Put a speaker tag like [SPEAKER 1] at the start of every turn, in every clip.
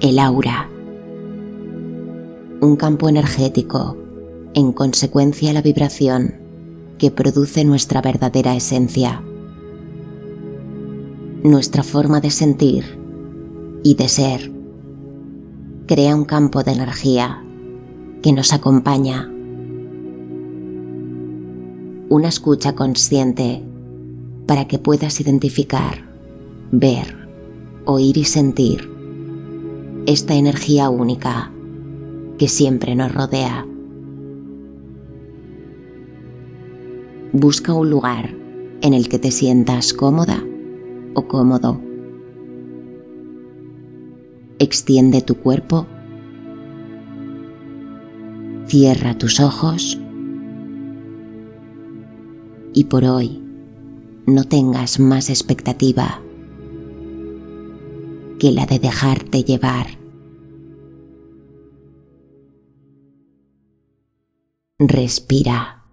[SPEAKER 1] el aura. Un campo energético, en consecuencia la vibración que produce nuestra verdadera esencia. Nuestra forma de sentir y de ser crea un campo de energía que nos acompaña. Una escucha consciente para que puedas identificar, ver, oír y sentir esta energía única que siempre nos rodea. Busca un lugar en el que te sientas cómoda o cómodo. Extiende tu cuerpo. Cierra tus ojos. Y por hoy no tengas más expectativa que la de dejarte llevar. Respira.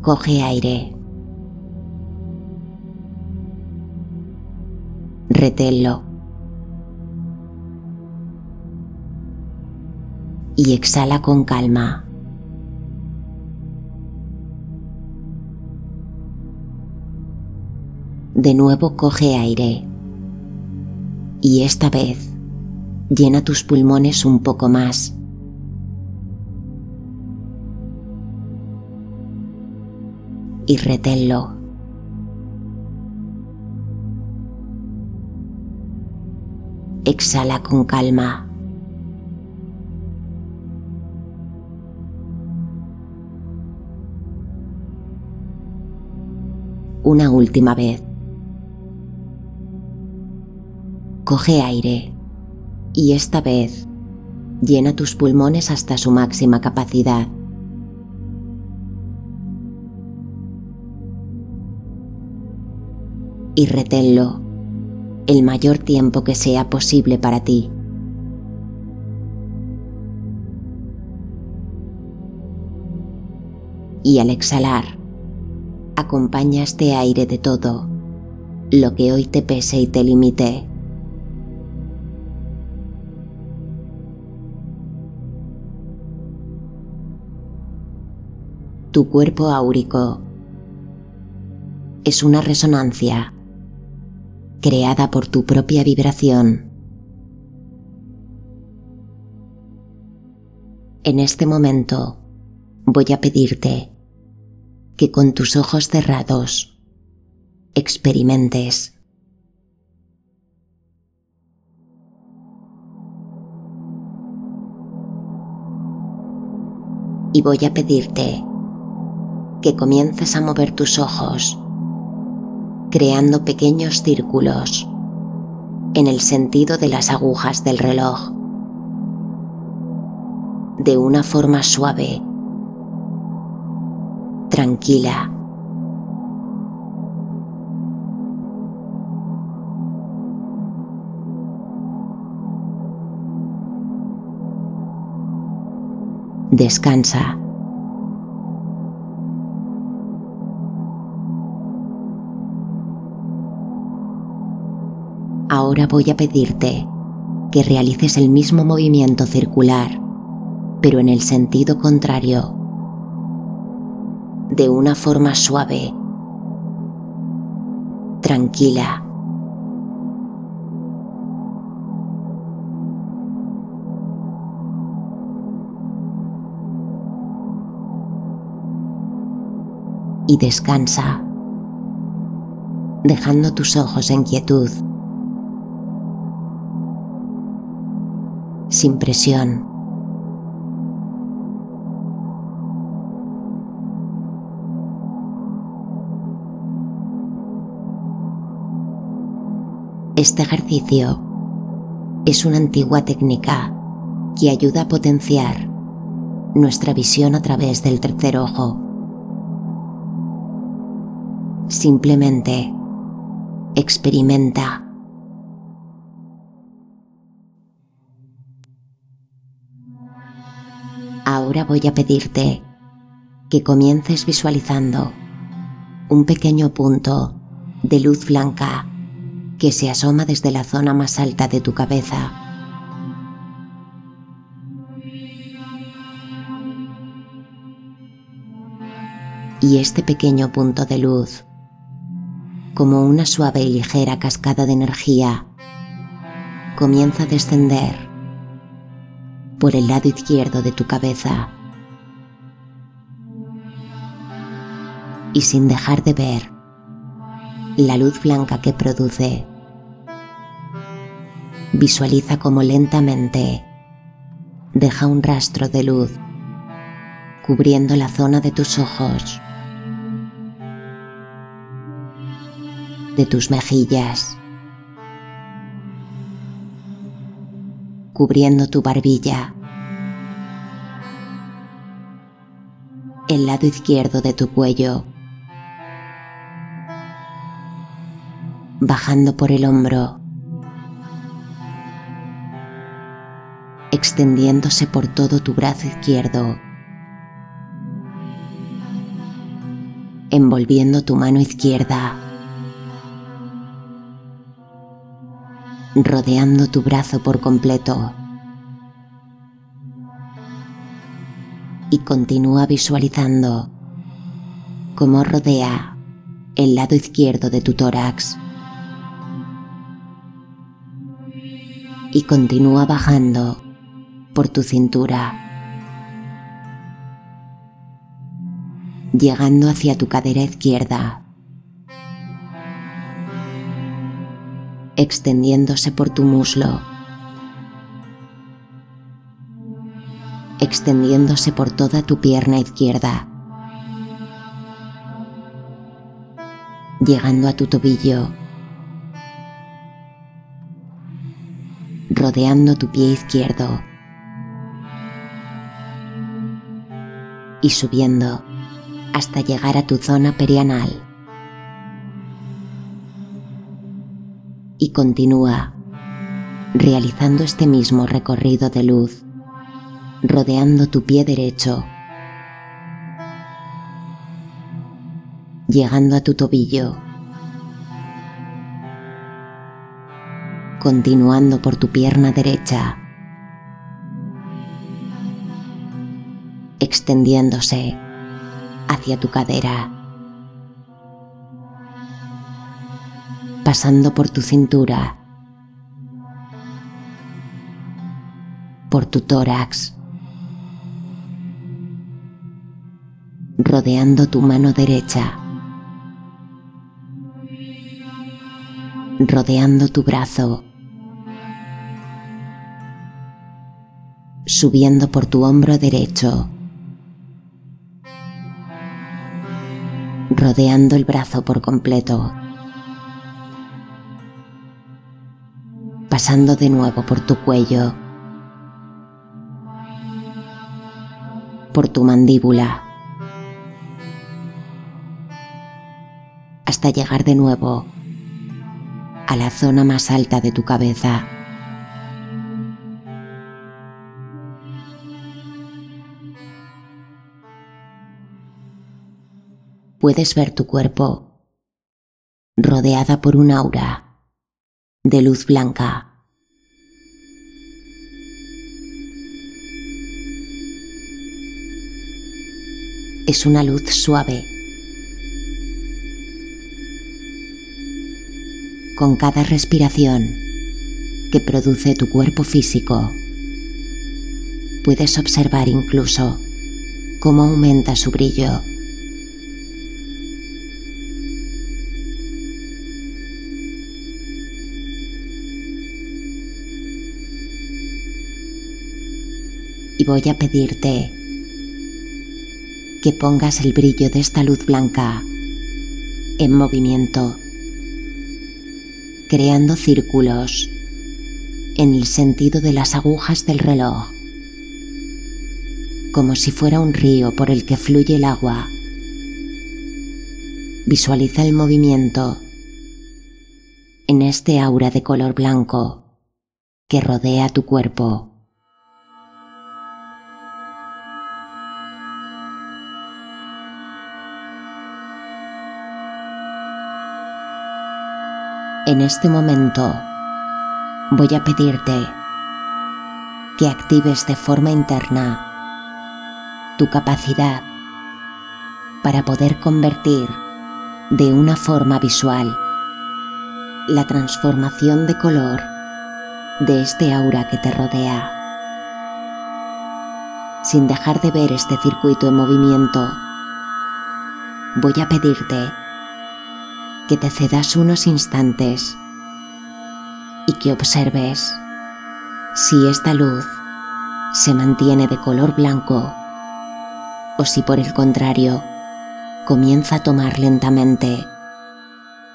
[SPEAKER 1] Coge aire. Reténlo. Y exhala con calma. De nuevo coge aire. Y esta vez llena tus pulmones un poco más. Y reténlo. Exhala con calma. Una última vez. Coge aire y esta vez llena tus pulmones hasta su máxima capacidad. Y reténlo el mayor tiempo que sea posible para ti. Y al exhalar, acompaña este aire de todo, lo que hoy te pese y te limite. Tu cuerpo áurico. Es una resonancia creada por tu propia vibración. En este momento voy a pedirte que con tus ojos cerrados experimentes y voy a pedirte que comiences a mover tus ojos, creando pequeños círculos en el sentido de las agujas del reloj, de una forma suave, tranquila. Descansa. Ahora voy a pedirte que realices el mismo movimiento circular, pero en el sentido contrario, de una forma suave, tranquila. Y descansa, dejando tus ojos en quietud. Sin presión. Este ejercicio es una antigua técnica que ayuda a potenciar nuestra visión a través del tercer ojo. Simplemente experimenta Ahora voy a pedirte que comiences visualizando un pequeño punto de luz blanca que se asoma desde la zona más alta de tu cabeza. Y este pequeño punto de luz, como una suave y ligera cascada de energía, comienza a descender por el lado izquierdo de tu cabeza y sin dejar de ver la luz blanca que produce. Visualiza como lentamente deja un rastro de luz cubriendo la zona de tus ojos, de tus mejillas, cubriendo tu barbilla, el lado izquierdo de tu cuello, bajando por el hombro, extendiéndose por todo tu brazo izquierdo, envolviendo tu mano izquierda, rodeando tu brazo por completo. Y continúa visualizando cómo rodea el lado izquierdo de tu tórax. y continúa bajando por tu cintura, llegando hacia tu cadera izquierda, extendiéndose por tu muslo, extendiéndose por toda tu pierna izquierda, llegando a tu tobillo, rodeando tu pie izquierdo. Y subiendo hasta llegar a tu zona perianal. Continúa realizando este mismo recorrido de luz, rodeando tu pie derecho, llegando a tu tobillo continuando por tu pierna derecha, extendiéndose hacia tu cadera, pasando por tu cintura, por tu tórax, rodeando tu mano derecha, rodeando tu brazo, subiendo por tu hombro derecho, rodeando el brazo por completo, pasando de nuevo por tu cuello, por tu mandíbula, hasta llegar de nuevo a la zona más alta de tu cabeza. puedes ver tu cuerpo rodeada por un aura de luz blanca. Es una luz suave. Con cada respiración que produce tu cuerpo físico, puedes observar incluso cómo aumenta su brillo y voy a pedirte que pongas el brillo de esta luz blanca en movimiento, creando círculos en el sentido de las agujas del reloj, como si fuera un río por el que fluye el agua. Visualiza el movimiento en este aura de color blanco que rodea tu cuerpo. En este momento voy a pedirte que actives de forma interna tu capacidad para poder convertir de una forma visual la transformación de color de este aura que te rodea. Sin dejar de ver este circuito en movimiento, voy a pedirte que te cedas unos instantes y que observes si esta luz se mantiene de color blanco o si por el contrario comienza a tomar lentamente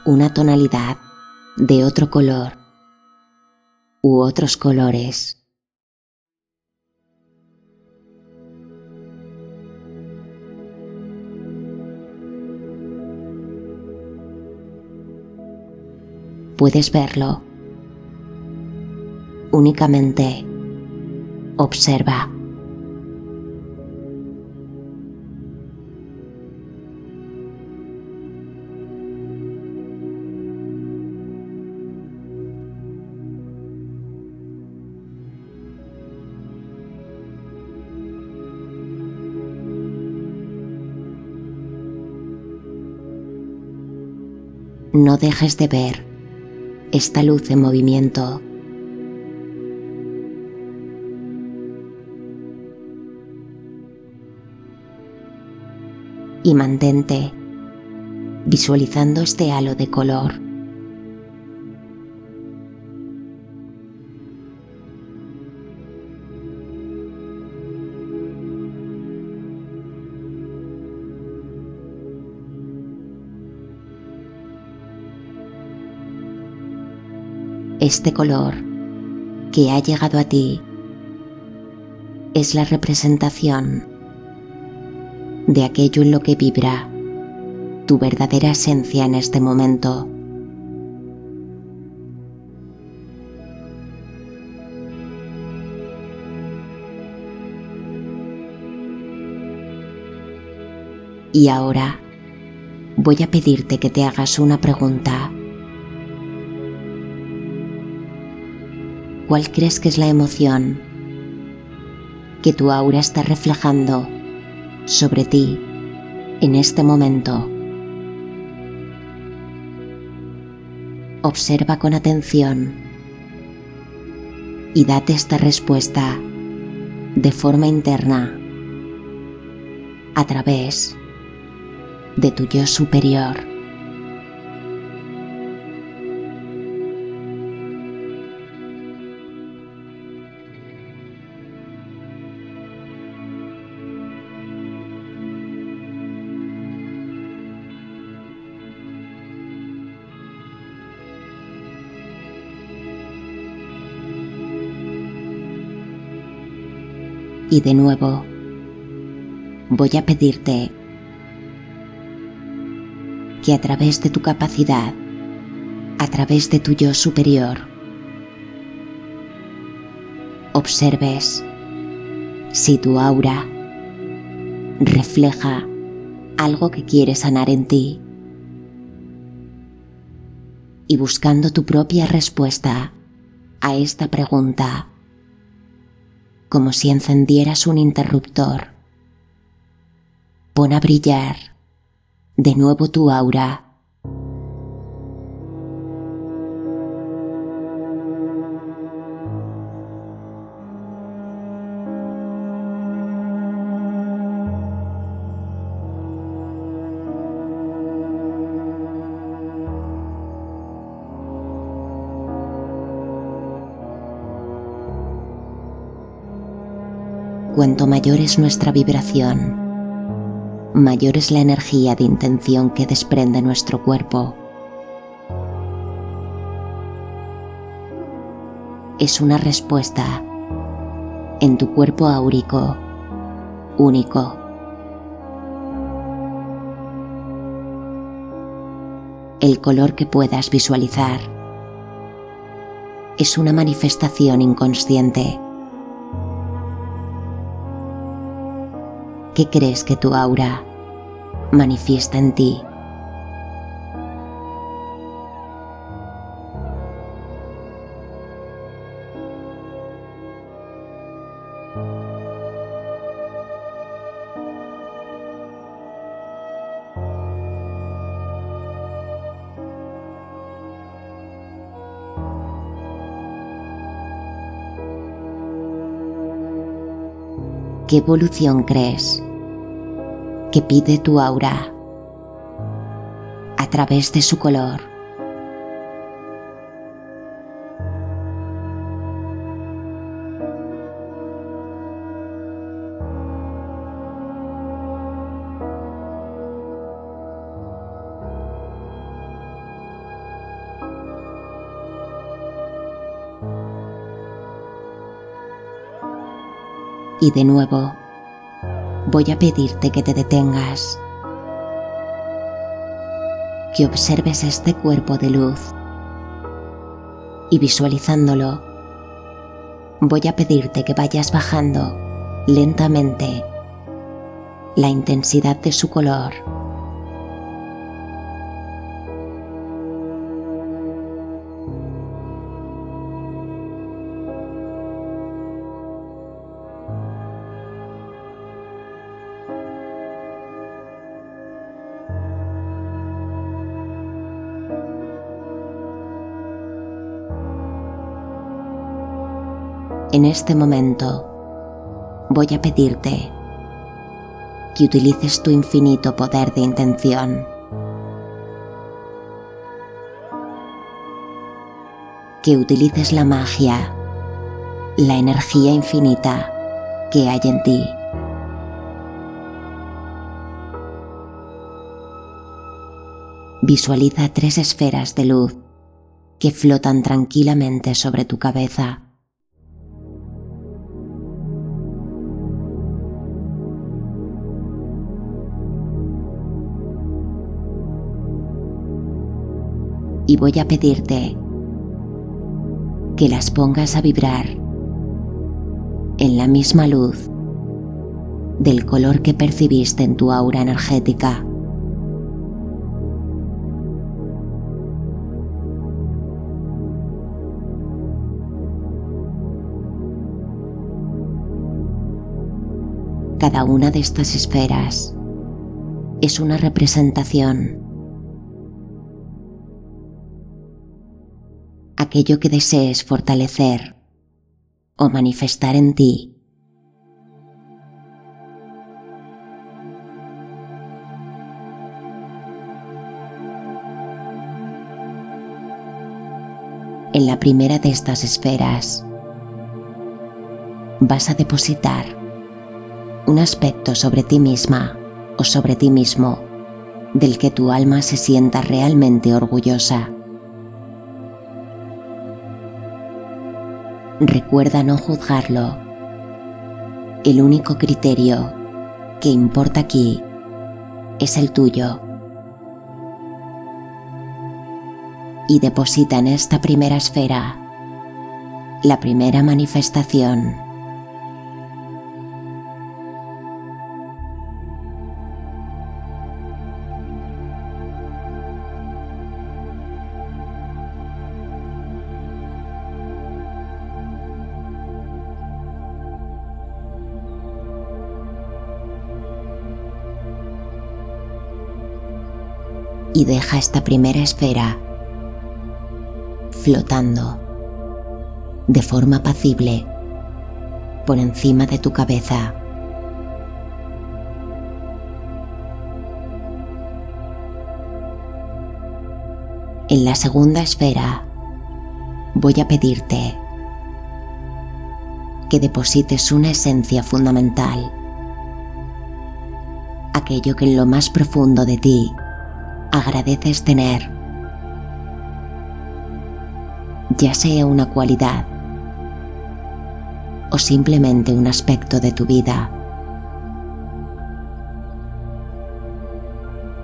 [SPEAKER 1] una tonalidad de otro color u otros colores. Puedes verlo. Únicamente observa. no dejes de ver esta luz en movimiento. Y mantente visualizando este halo de color. Este color que ha llegado a ti es la representación de aquello en lo que vibra tu verdadera esencia en este momento. Y ahora voy a pedirte que te hagas una pregunta. ¿Cuál crees que es la emoción que tu aura está reflejando sobre ti en este momento? Observa con atención y date esta respuesta de forma interna a través de tu yo superior. Y de nuevo, voy a pedirte que a través de tu capacidad, a través de tu yo superior, observes si tu aura refleja algo que quieres sanar en ti. Y buscando tu propia respuesta a esta pregunta como si encendieras un interruptor. Pon a brillar de nuevo tu aura cuanto mayor es nuestra vibración, mayor es la energía de intención que desprende nuestro cuerpo. Es una respuesta en tu cuerpo áurico, único. El color que puedas visualizar es una manifestación inconsciente ¿Qué crees que tu aura manifiesta en ti? ¿Qué evolución crees que pide tu aura a través de su color? Y de nuevo, voy a pedirte que te detengas, que observes este cuerpo de luz. Y visualizándolo, voy a pedirte que vayas bajando lentamente la intensidad de su color en este momento voy a pedirte que utilices tu infinito poder de intención. Que utilices la magia, la energía infinita que hay en ti. Visualiza tres esferas de luz que flotan tranquilamente sobre tu cabeza y voy a pedirte que las pongas a vibrar en la misma luz del color que percibiste en tu aura energética. Cada una de estas esferas es una representación aquello que desees fortalecer o manifestar en ti. En la primera de estas esferas vas a depositar un aspecto sobre ti misma o sobre ti mismo del que tu alma se sienta realmente orgullosa. Recuerda no juzgarlo. El único criterio que importa aquí es el tuyo. Y deposita en esta primera esfera la primera manifestación y deja esta primera esfera flotando de forma apacible por encima de tu cabeza. En la segunda esfera voy a pedirte que deposites una esencia fundamental, aquello que en lo más profundo de ti agradeces tener, ya sea una cualidad o simplemente un aspecto de tu vida.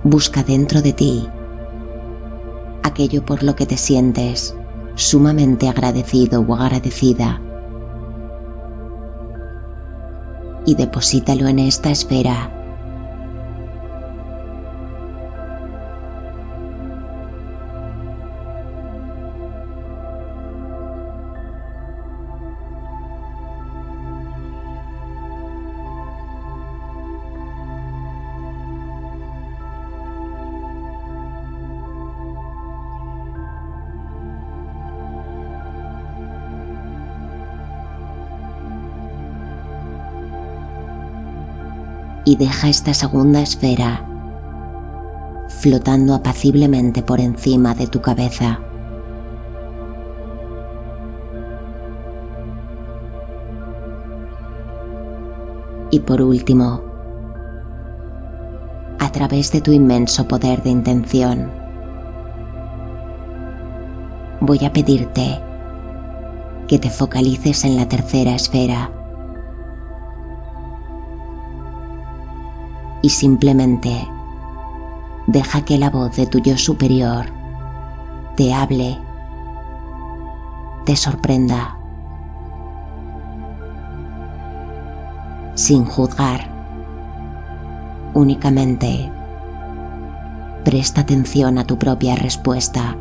[SPEAKER 1] Busca dentro de ti aquello por lo que te sientes sumamente agradecido o agradecida. Y deposítalo en esta esfera y deja esta segunda esfera flotando apaciblemente por encima de tu cabeza. Y por último, a través de tu inmenso poder de intención, voy a pedirte que te focalices en la tercera esfera y simplemente deja que la voz de tu yo superior te hable, te sorprenda, sin juzgar, únicamente presta atención a tu propia respuesta.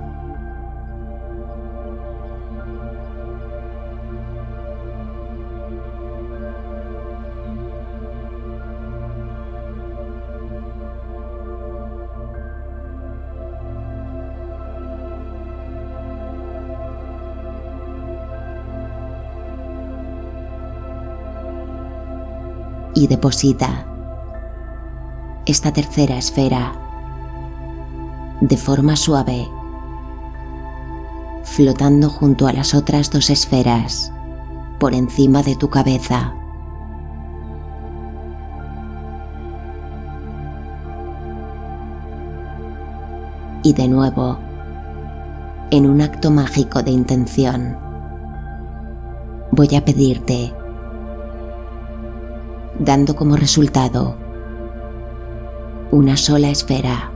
[SPEAKER 1] Deposita esta tercera esfera de forma suave, flotando junto a las otras dos esferas por encima de tu cabeza. Y de nuevo, en un acto mágico de intención, voy a pedirte dando como resultado una sola esfera.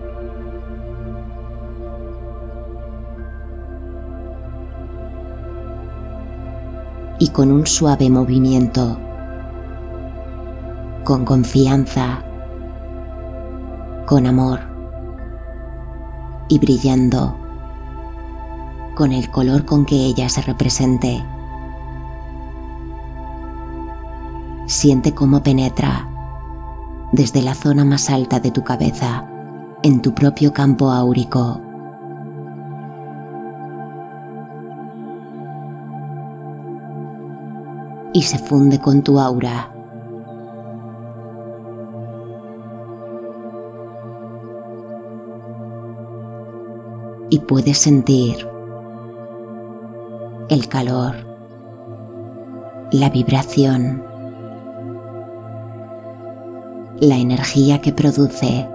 [SPEAKER 1] Y con un suave movimiento, con confianza, con amor y brillando con el color con que ella se represente. Siente cómo penetra desde la zona más alta de tu cabeza en tu propio campo áurico. Y se funde con tu aura. Y puedes sentir el calor, la vibración la energía que produce.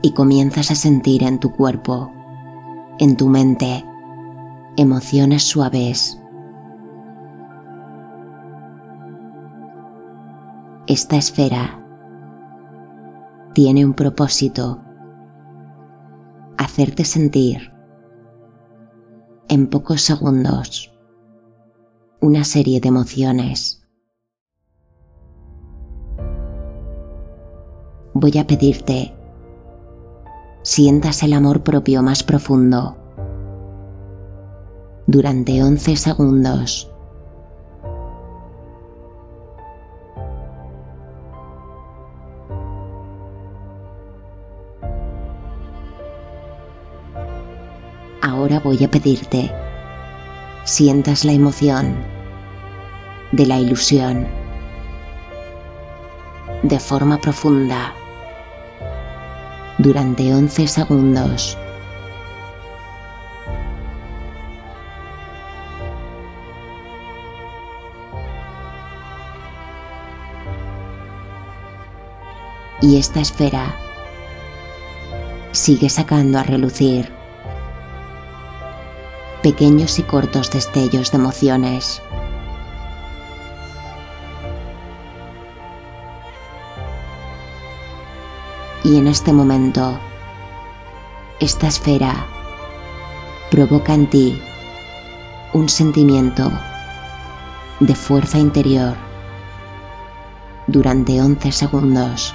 [SPEAKER 1] Y comienzas a sentir en tu cuerpo, en tu mente, emociones suaves. Esta esfera tiene un propósito hacerte sentir en pocos segundos una serie de emociones. Voy a pedirte sientas el amor propio más profundo durante 11 segundos. Voy a pedirte sientas la emoción de la ilusión de forma profunda durante 11 segundos. Y esta esfera sigue sacando a relucir pequeños y cortos destellos de emociones. Y en este momento, esta esfera provoca en ti un sentimiento de fuerza interior durante 11 segundos.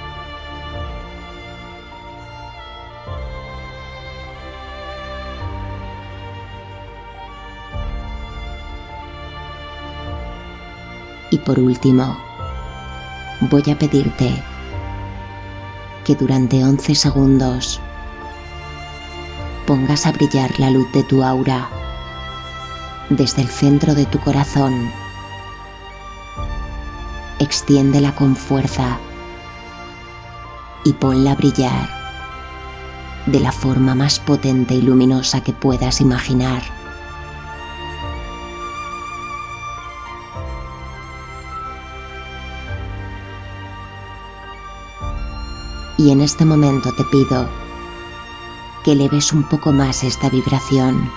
[SPEAKER 1] Por último, voy a pedirte que durante 11 segundos dispongas a brillar la luz de tu aura desde el centro de tu corazón. Extiéndela con fuerza y ponla a brillar de la forma más potente y luminosa que puedas imaginar. Y en este momento te pido que eleves un poco más esta vibración.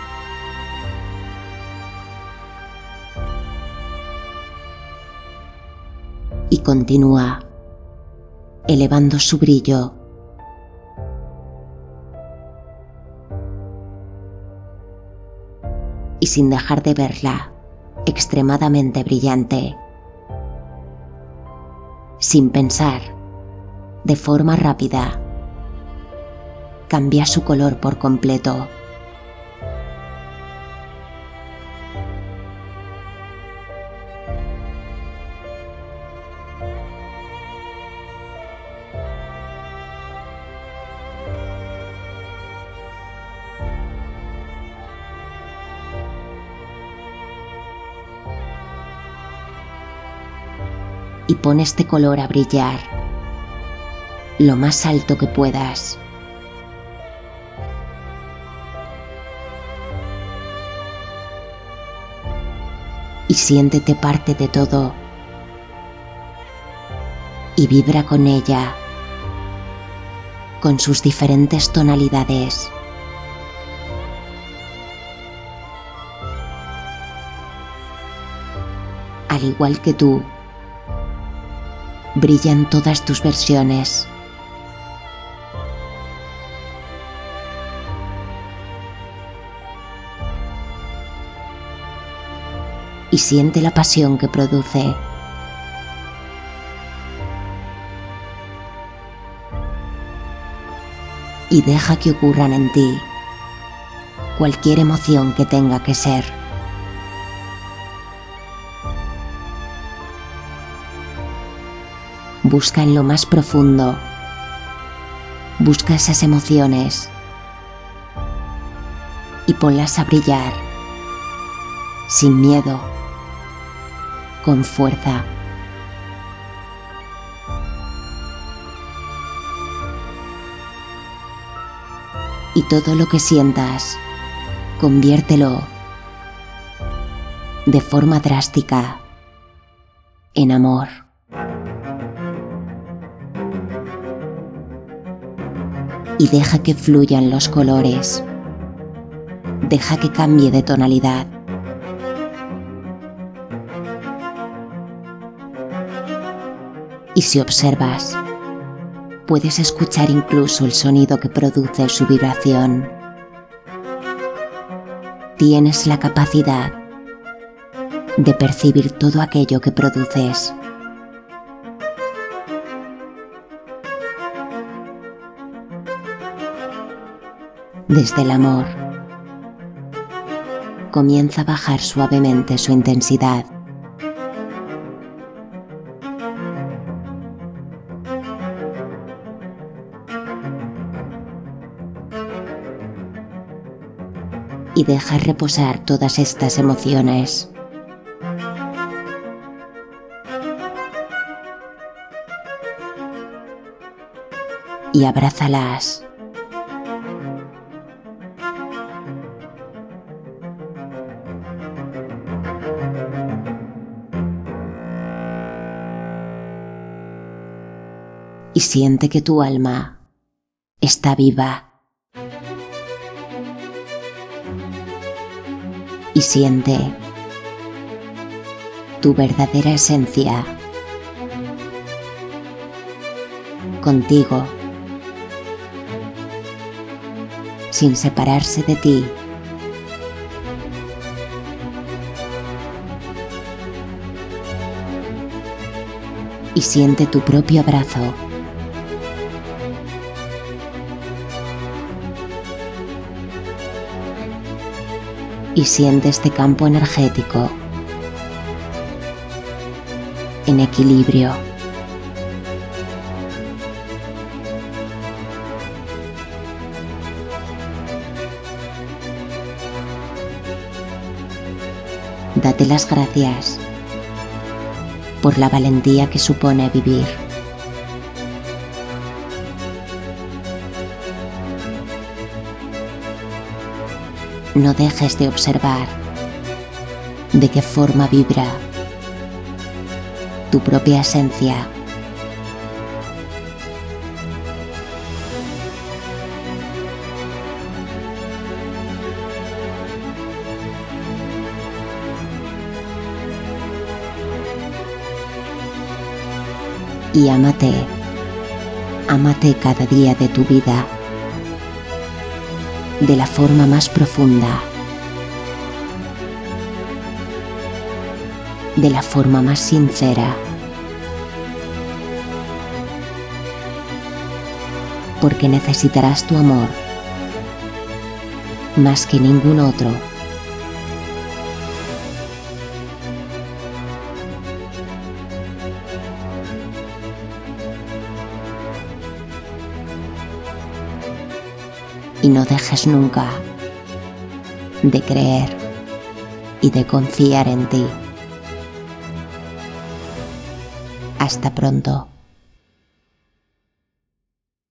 [SPEAKER 1] Y continúa elevando su brillo. Y sin dejar de verla, extremadamente brillante. Sin pensar, de forma rápida, cambia su color por completo. y pon este color a brillar lo más alto que puedas. Y siéntete parte de todo. Y vibra con ella, con sus diferentes tonalidades. Al igual que tú, brillan todas tus versiones. Y siente la pasión que produce. Y deja que ocurran en ti cualquier emoción que tenga que ser. busca en lo más profundo. Busca esas emociones y ponlas a brillar sin miedo, con fuerza. Y todo lo que sientas, conviértelo de forma drástica en amor. y deja que fluyan los colores. Deja que cambie de tonalidad. Y si observas, puedes escuchar incluso el sonido que produce su vibración. Tienes la capacidad de percibir todo aquello que produces. desde el amor. Comienza a bajar suavemente su intensidad. Deja reposar todas estas emociones. Y abrázalas. y siente que tu alma está viva. Y siente tu verdadera esencia contigo, sin separarse de ti. Y siente tu propio abrazo y siente este campo energético en equilibrio. Date las gracias por la valentía que supone vivir. No dejes de observar de qué forma vibra tu propia esencia. y amate, amate cada día de tu vida de la forma más profunda, de la forma más sincera, porque necesitarás tu amor. Más que ningún otro. Y no dejes nunca de creer y de confiar en ti. Hasta pronto.